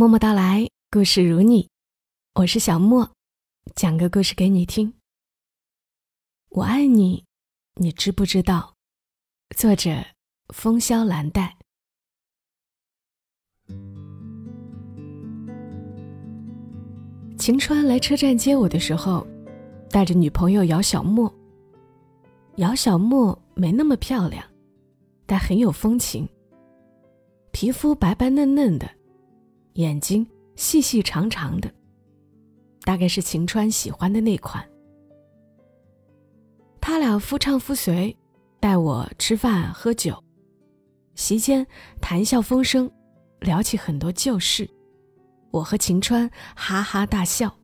默默到来，故事如你，我是小莫，讲个故事给你听。我爱你，你知不知道？作者：风萧兰黛。晴川来车站接我的时候，带着女朋友姚小莫。姚小莫没那么漂亮，但很有风情。皮肤白白嫩嫩的。眼睛细细长长的，大概是晴川喜欢的那款。他俩夫唱妇随，带我吃饭喝酒，席间谈笑风生，聊起很多旧事。我和晴川哈哈大笑。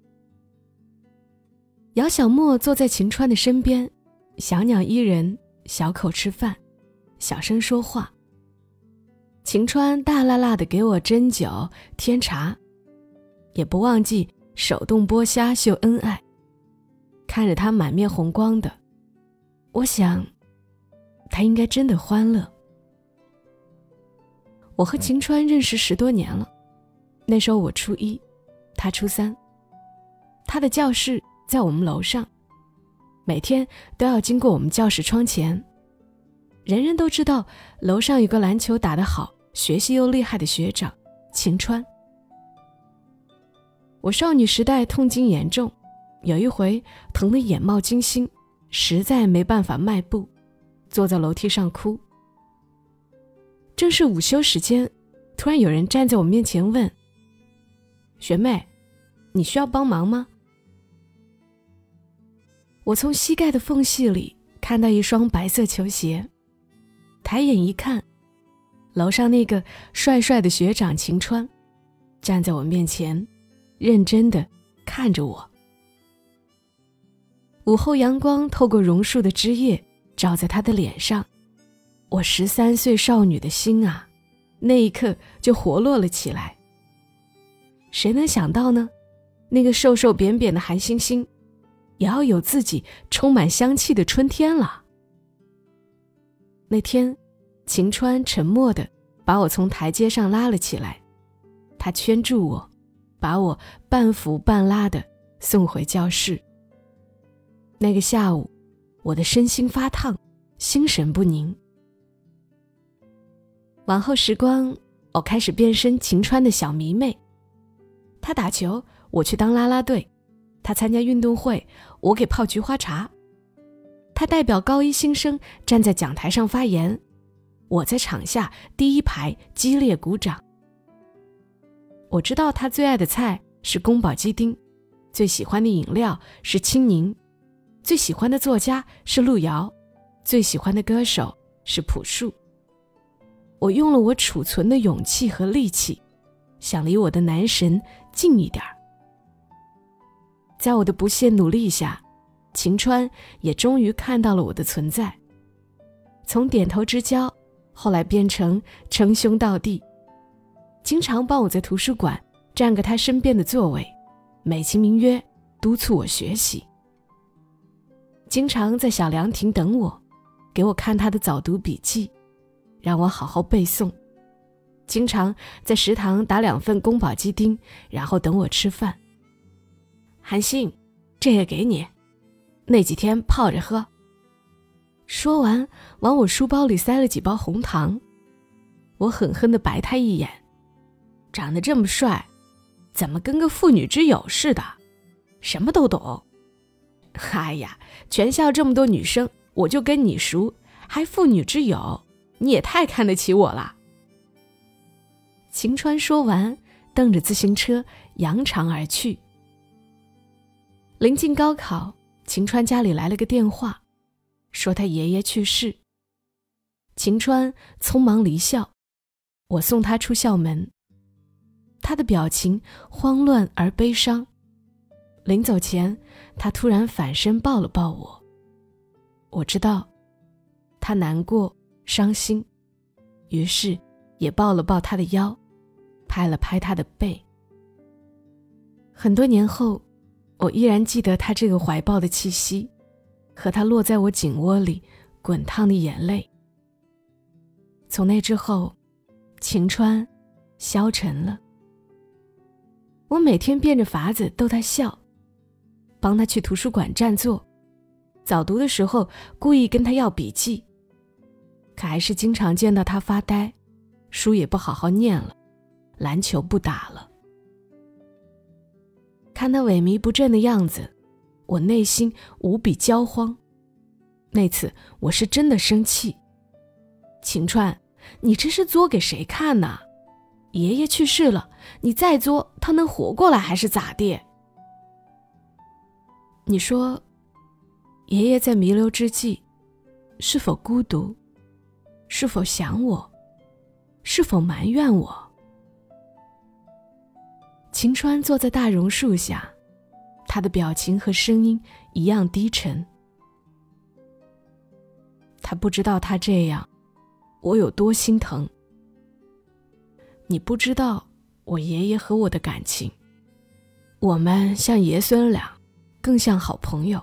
姚小莫坐在晴川的身边，小鸟依人，小口吃饭，小声说话。晴川大辣辣的给我斟酒添茶，也不忘记手动剥虾秀恩爱。看着他满面红光的，我想，他应该真的欢乐。我和晴川认识十多年了，那时候我初一，他初三。他的教室在我们楼上，每天都要经过我们教室窗前。人人都知道楼上有个篮球打得好。学习又厉害的学长晴川，我少女时代痛经严重，有一回疼得眼冒金星，实在没办法迈步，坐在楼梯上哭。正是午休时间，突然有人站在我面前问：“学妹，你需要帮忙吗？”我从膝盖的缝隙里看到一双白色球鞋，抬眼一看。楼上那个帅帅的学长晴川，站在我面前，认真的看着我。午后阳光透过榕树的枝叶，照在他的脸上，我十三岁少女的心啊，那一刻就活络了起来。谁能想到呢？那个瘦瘦扁扁的韩星星，也要有自己充满香气的春天了。那天。晴川沉默的把我从台阶上拉了起来，他圈住我，把我半扶半拉的送回教室。那个下午，我的身心发烫，心神不宁。往后时光，我开始变身晴川的小迷妹。他打球，我去当啦啦队；他参加运动会，我给泡菊花茶；他代表高一新生站在讲台上发言。我在场下第一排激烈鼓掌。我知道他最爱的菜是宫保鸡丁，最喜欢的饮料是青柠，最喜欢的作家是路遥，最喜欢的歌手是朴树。我用了我储存的勇气和力气，想离我的男神近一点儿。在我的不懈努力下，晴川也终于看到了我的存在，从点头之交。后来变成称兄道弟，经常帮我在图书馆占个他身边的座位，美其名曰督促我学习。经常在小凉亭等我，给我看他的早读笔记，让我好好背诵。经常在食堂打两份宫保鸡丁，然后等我吃饭。韩信，这也给你，那几天泡着喝。说完，往我书包里塞了几包红糖，我狠狠地白他一眼：“长得这么帅，怎么跟个妇女之友似的？什么都懂。哎呀，全校这么多女生，我就跟你熟，还妇女之友？你也太看得起我了。”晴川说完，蹬着自行车扬长而去。临近高考，晴川家里来了个电话。说他爷爷去世。晴川匆忙离校，我送他出校门。他的表情慌乱而悲伤。临走前，他突然反身抱了抱我。我知道，他难过、伤心，于是也抱了抱他的腰，拍了拍他的背。很多年后，我依然记得他这个怀抱的气息。和他落在我颈窝里滚烫的眼泪。从那之后，晴川消沉了，我每天变着法子逗他笑，帮他去图书馆占座，早读的时候故意跟他要笔记。可还是经常见到他发呆，书也不好好念了，篮球不打了。看他萎靡不振的样子，我内心无比焦慌。那次我是真的生气。晴川，你这是作给谁看呢？爷爷去世了，你再作，他能活过来还是咋地？你说，爷爷在弥留之际，是否孤独？是否想我？是否埋怨我？晴川坐在大榕树下，他的表情和声音一样低沉。他不知道他这样，我有多心疼。你不知道我爷爷和我的感情，我们像爷孙俩，更像好朋友。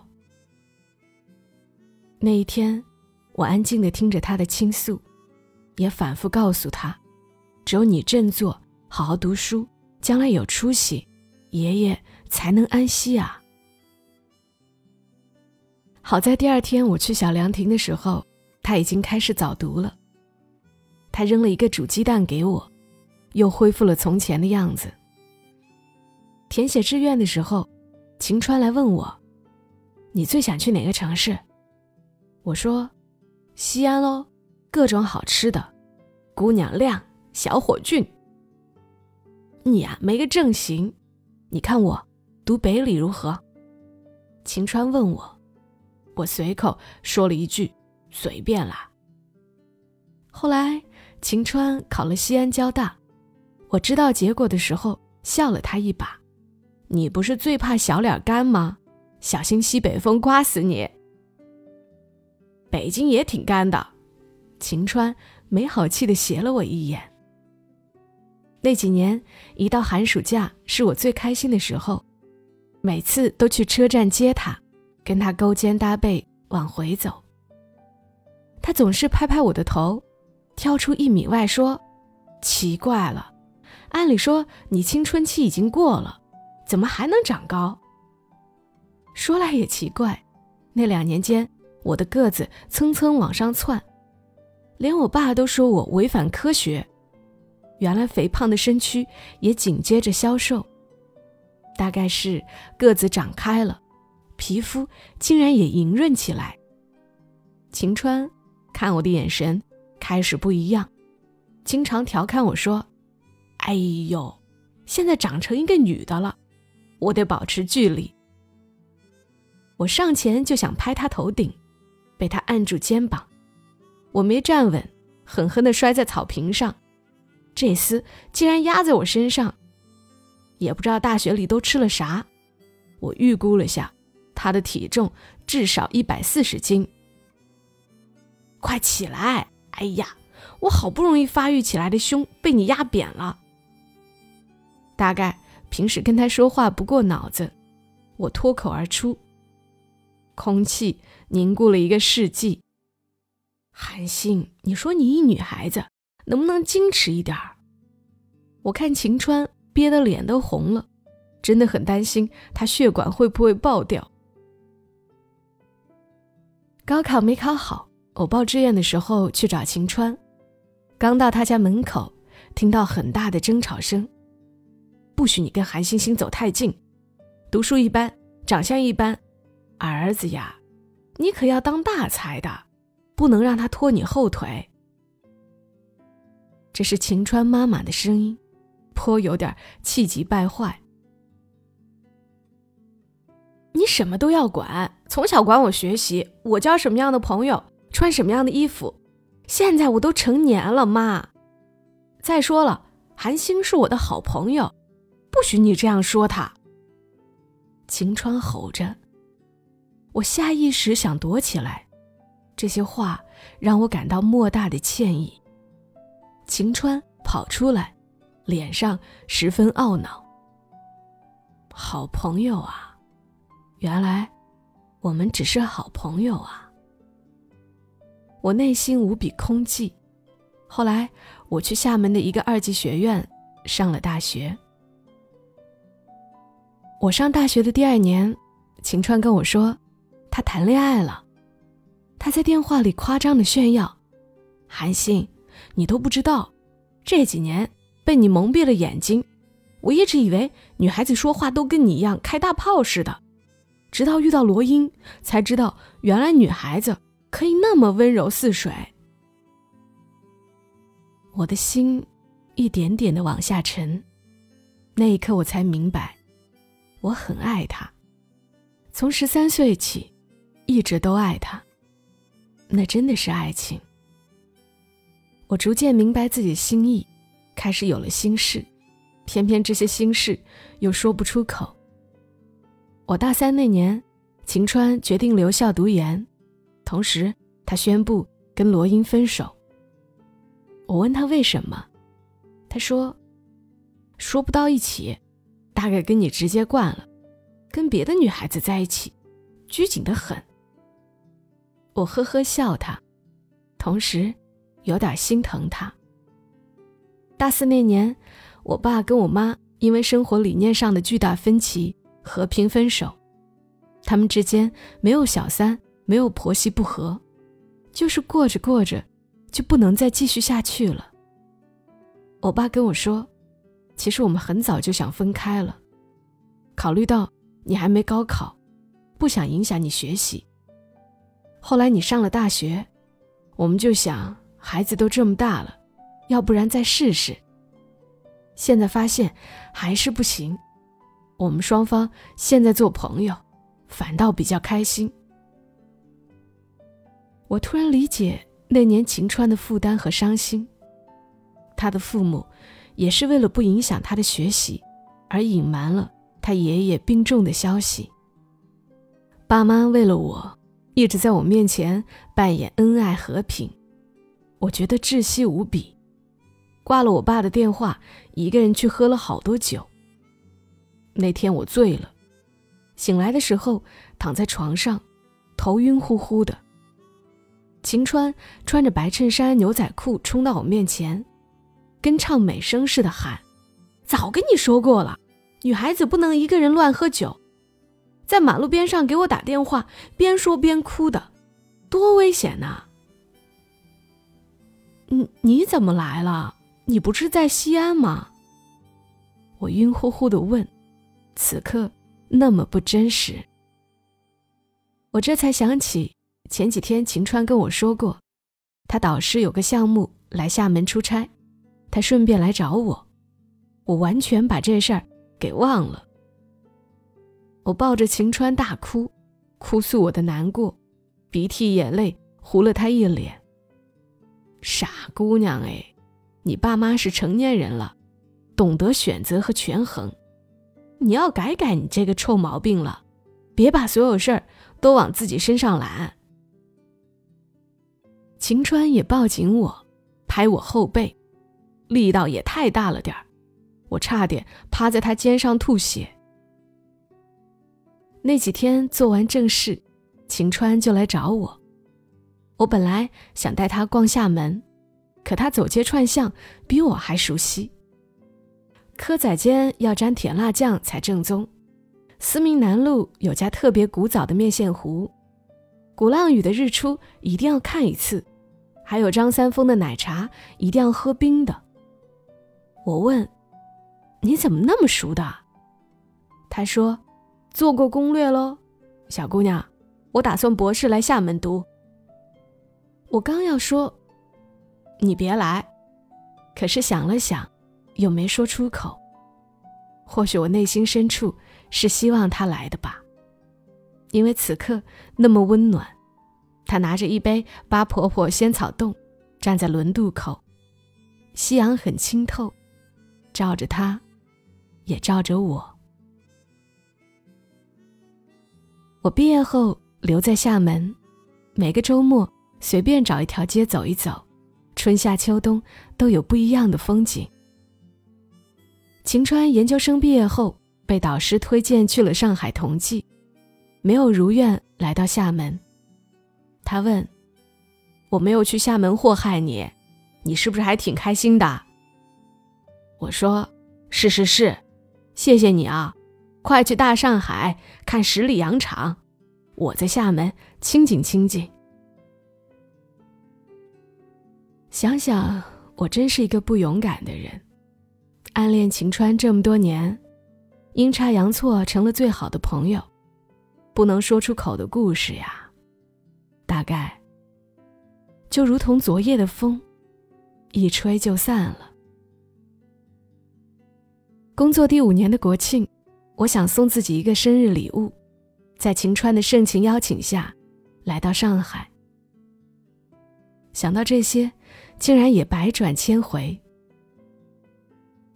那一天，我安静的听着他的倾诉，也反复告诉他，只有你振作，好好读书。将来有出息，爷爷才能安息啊！好在第二天我去小凉亭的时候，他已经开始早读了。他扔了一个煮鸡蛋给我，又恢复了从前的样子。填写志愿的时候，晴川来问我：“你最想去哪个城市？”我说：“西安喽，各种好吃的，姑娘靓，小伙俊。”你呀，没个正形，你看我读北理如何？晴川问我，我随口说了一句，随便啦。后来晴川考了西安交大，我知道结果的时候笑了他一把。你不是最怕小脸干吗？小心西北风刮死你。北京也挺干的，晴川没好气的斜了我一眼。那几年，一到寒暑假是我最开心的时候，每次都去车站接他，跟他勾肩搭背往回走。他总是拍拍我的头，跳出一米外说：“奇怪了，按理说你青春期已经过了，怎么还能长高？”说来也奇怪，那两年间我的个子蹭蹭往上窜，连我爸都说我违反科学。原来肥胖的身躯也紧接着消瘦，大概是个子长开了，皮肤竟然也莹润起来。晴川看我的眼神开始不一样，经常调侃我说：“哎呦，现在长成一个女的了，我得保持距离。”我上前就想拍他头顶，被他按住肩膀，我没站稳，狠狠地摔在草坪上。这厮竟然压在我身上，也不知道大学里都吃了啥。我预估了下，他的体重至少一百四十斤。快起来！哎呀，我好不容易发育起来的胸被你压扁了。大概平时跟他说话不过脑子，我脱口而出。空气凝固了一个世纪。韩信，你说你一女孩子。能不能矜持一点儿？我看晴川憋得脸都红了，真的很担心他血管会不会爆掉。高考没考好，我报志愿的时候去找晴川，刚到他家门口，听到很大的争吵声。不许你跟韩星星走太近，读书一般，长相一般，儿子呀，你可要当大才的，不能让他拖你后腿。这是晴川妈妈的声音，颇有点气急败坏。你什么都要管，从小管我学习，我交什么样的朋友，穿什么样的衣服。现在我都成年了，妈。再说了，韩星是我的好朋友，不许你这样说他。晴川吼着，我下意识想躲起来，这些话让我感到莫大的歉意。晴川跑出来，脸上十分懊恼。好朋友啊，原来我们只是好朋友啊！我内心无比空寂。后来我去厦门的一个二级学院上了大学。我上大学的第二年，晴川跟我说，他谈恋爱了。他在电话里夸张的炫耀：“韩信，你都不知道，这几年被你蒙蔽了眼睛。我一直以为女孩子说话都跟你一样开大炮似的，直到遇到罗英，才知道原来女孩子可以那么温柔似水。”我的心一点点的往下沉，那一刻我才明白，我很爱他。从十三岁起，一直都爱他。那真的是爱情。我逐渐明白自己心意，开始有了心事，偏偏这些心事又说不出口。我大三那年，晴川决定留校读研，同时他宣布跟罗英分手。我问他为什么，他说：“说不到一起，大概跟你直接惯了，跟别的女孩子在一起，拘谨的很。”我呵呵笑他，同时有点心疼他。大四那年，我爸跟我妈因为生活理念上的巨大分歧和平分手，他们之间没有小三，没有婆媳不和，就是过着过着。就不能再继续下去了。我爸跟我说，其实我们很早就想分开了，考虑到你还没高考，不想影响你学习。后来你上了大学，我们就想孩子都这么大了，要不然再试试。现在发现还是不行，我们双方现在做朋友，反倒比较开心。我突然理解。那年晴川的负担和伤心，他的父母也是为了不影响他的学习，而隐瞒了他爷爷病重的消息。爸妈为了我，一直在我面前扮演恩爱和平，我觉得窒息无比。挂了我爸的电话，一个人去喝了好多酒。那天我醉了，醒来的时候躺在床上，头晕乎乎的。晴川穿着白衬衫、牛仔裤冲到我面前，跟唱美声似的喊：“早跟你说过了，女孩子不能一个人乱喝酒。”在马路边上给我打电话，边说边哭的，多危险呐！你你怎么来了？你不是在西安吗？我晕乎乎的问，此刻那么不真实。我这才想起。前几天晴川跟我说过，他导师有个项目来厦门出差，他顺便来找我，我完全把这事儿给忘了。我抱着晴川大哭，哭诉我的难过，鼻涕眼泪糊了他一脸。傻姑娘哎，你爸妈是成年人了，懂得选择和权衡，你要改改你这个臭毛病了，别把所有事儿都往自己身上揽。晴川也抱紧我，拍我后背，力道也太大了点儿，我差点趴在他肩上吐血。那几天做完正事，晴川就来找我。我本来想带他逛厦门，可他走街串巷比我还熟悉。蚵仔煎要沾甜辣酱才正宗，思明南路有家特别古早的面线糊，鼓浪屿的日出一定要看一次。还有张三丰的奶茶一定要喝冰的。我问：“你怎么那么熟的？”他说：“做过攻略喽，小姑娘，我打算博士来厦门读。”我刚要说：“你别来。”可是想了想，又没说出口。或许我内心深处是希望他来的吧，因为此刻那么温暖。他拿着一杯八婆婆仙草冻，站在轮渡口，夕阳很清透，照着他，也照着我。我毕业后留在厦门，每个周末随便找一条街走一走，春夏秋冬都有不一样的风景。晴川研究生毕业后，被导师推荐去了上海同济，没有如愿来到厦门。他问：“我没有去厦门祸害你，你是不是还挺开心的？”我说：“是是是，谢谢你啊，快去大上海看十里洋场，我在厦门清静清静。想想，我真是一个不勇敢的人。暗恋晴川这么多年，阴差阳错成了最好的朋友，不能说出口的故事呀，大概就如同昨夜的风，一吹就散了。工作第五年的国庆，我想送自己一个生日礼物，在晴川的盛情邀请下，来到上海。想到这些，竟然也百转千回。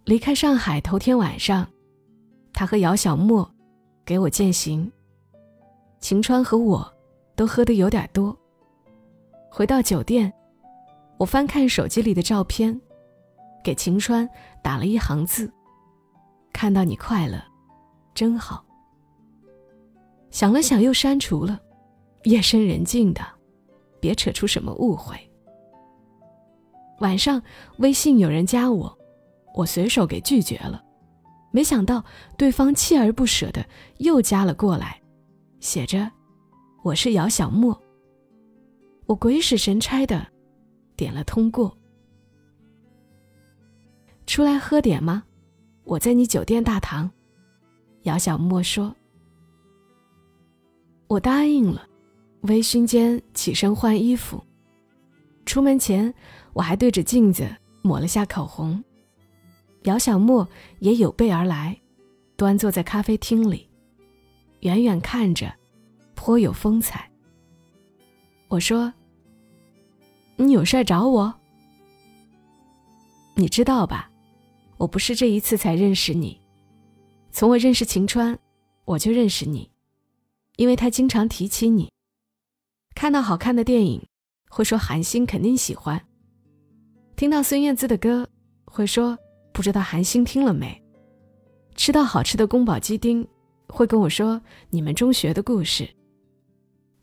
离开上海头天晚上，他和姚小莫给我饯行。晴川和我都喝得有点多。回到酒店，我翻看手机里的照片，给晴川打了一行字：“看到你快乐，真好。”想了想，又删除了。夜深人静的，别扯出什么误会。晚上微信有人加我。我随手给拒绝了，没想到对方锲而不舍的又加了过来，写着：“我是姚小莫。”我鬼使神差的点了通过。出来喝点吗？我在你酒店大堂。姚小莫说。我答应了，微醺间起身换衣服。出门前，我还对着镜子抹了下口红。姚小莫也有备而来，端坐在咖啡厅里，远远看着，颇有风采。我说：“你有事找我？你知道吧？我不是这一次才认识你，从我认识晴川，我就认识你，因为他经常提起你。看到好看的电影，会说韩星肯定喜欢；听到孙燕姿的歌，会说。”不知道韩星听了没？吃到好吃的宫保鸡丁，会跟我说你们中学的故事。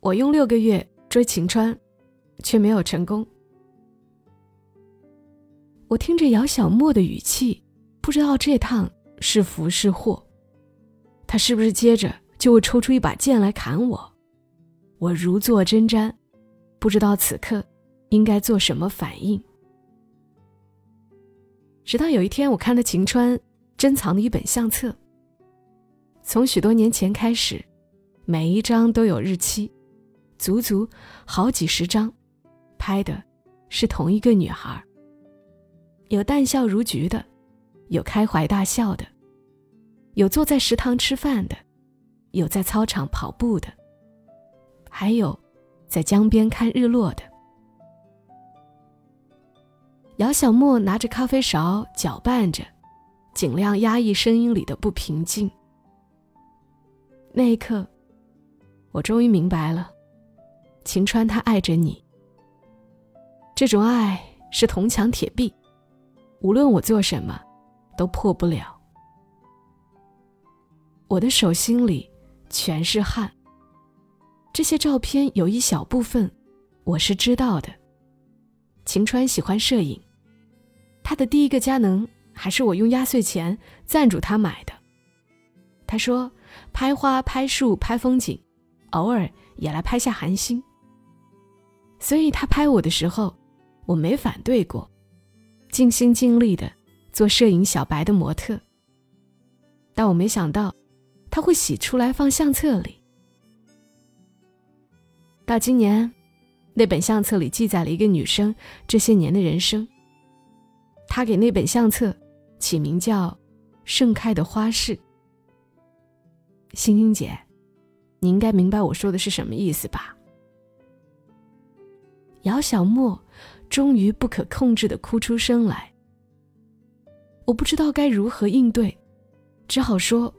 我用六个月追晴川，却没有成功。我听着姚小莫的语气，不知道这趟是福是祸。他是不是接着就会抽出一把剑来砍我？我如坐针毡，不知道此刻应该做什么反应。直到有一天，我看了晴川珍藏的一本相册。从许多年前开始，每一张都有日期，足足好几十张，拍的是同一个女孩。有淡笑如菊的，有开怀大笑的，有坐在食堂吃饭的，有在操场跑步的，还有在江边看日落的。姚小莫拿着咖啡勺搅拌着，尽量压抑声音里的不平静。那一刻，我终于明白了，晴川他爱着你。这种爱是铜墙铁壁，无论我做什么，都破不了。我的手心里全是汗。这些照片有一小部分，我是知道的。晴川喜欢摄影。他的第一个佳能还是我用压岁钱赞助他买的。他说：“拍花、拍树、拍风景，偶尔也来拍下寒星。”所以他拍我的时候，我没反对过，尽心尽力的做摄影小白的模特。但我没想到，他会洗出来放相册里。到今年，那本相册里记载了一个女生这些年的人生。她给那本相册起名叫《盛开的花市》。星星姐，你应该明白我说的是什么意思吧？姚小莫终于不可控制的哭出声来。我不知道该如何应对，只好说：“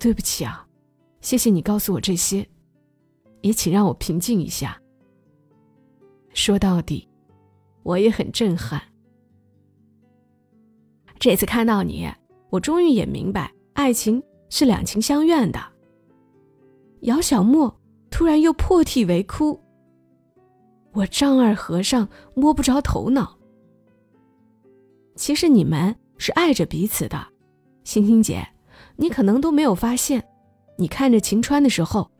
对不起啊，谢谢你告诉我这些，也请让我平静一下。”说到底，我也很震撼。这次看到你，我终于也明白，爱情是两情相愿的。姚小莫突然又破涕为哭，我丈二和尚摸不着头脑。其实你们是爱着彼此的，星星姐，你可能都没有发现，你看着晴川的时候，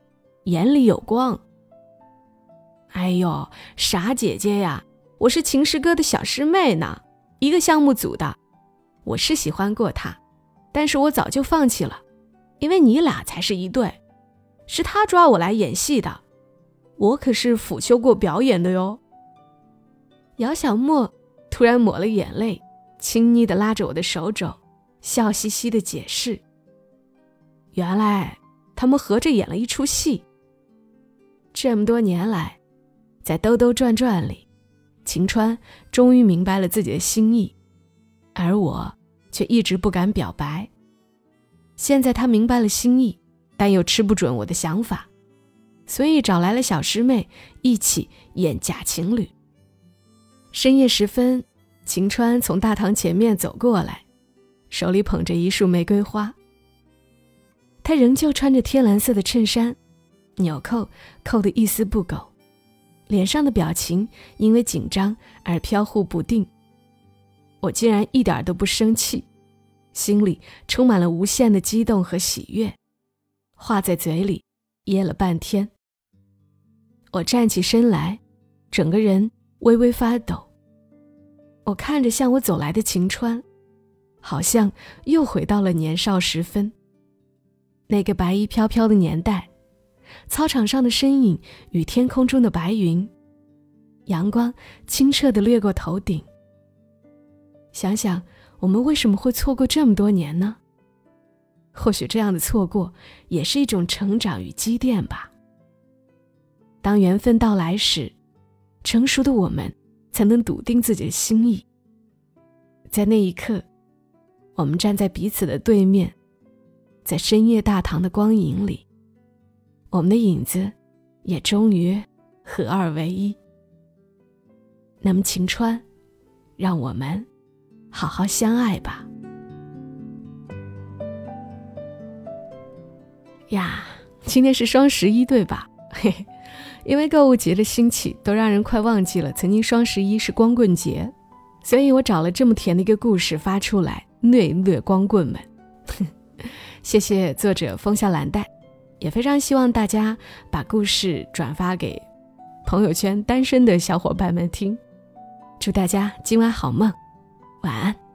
眼里有光。哎呦，傻姐姐呀，我是秦师哥的小师妹呢，一个项目组的。我是喜欢过他，但是我早就放弃了，因为你俩才是一对，是他抓我来演戏的，我可是辅修过表演的哟。姚小莫突然抹了眼泪，亲昵的拉着我的手肘，笑嘻嘻的解释。原来他们合着演了一出戏。这么多年来，在兜兜转转里，晴川终于明白了自己的心意，而我却一直不敢表白。现在他明白了心意，但又吃不准我的想法，所以找来了小师妹一起演假情侣。深夜时分，晴川从大堂前面走过来，手里捧着一束玫瑰花。他仍旧穿着天蓝色的衬衫，纽扣扣得一丝不苟，脸上的表情因为紧张而飘忽不定。我竟然一点都不生气，心里充满了无限的激动和喜悦，话在嘴里噎了半天。我站起身来，整个人微微发抖。我看着向我走来的晴川，好像又回到了年少时分。那个白衣飘飘的年代，操场上的身影与天空中的白云，阳光清澈的掠过头顶。想想我们为什么会错过这么多年呢？或许这样的错过也是一种成长与积淀吧。当缘分到来时，成熟的我们才能笃定自己的心意。在那一刻，我们站在彼此的对面。在深夜大堂的光影里，我们的影子也终于合二为一。那么，晴川，让我们好好相爱吧。呀，今天是双十一，对吧？嘿嘿，因为购物节的兴起，都让人快忘记了曾经双十一是光棍节，所以我找了这么甜的一个故事发出来，虐虐光棍们。谢谢作者风笑蓝带，也非常希望大家把故事转发给朋友圈单身的小伙伴们听。祝大家今晚好梦，晚安。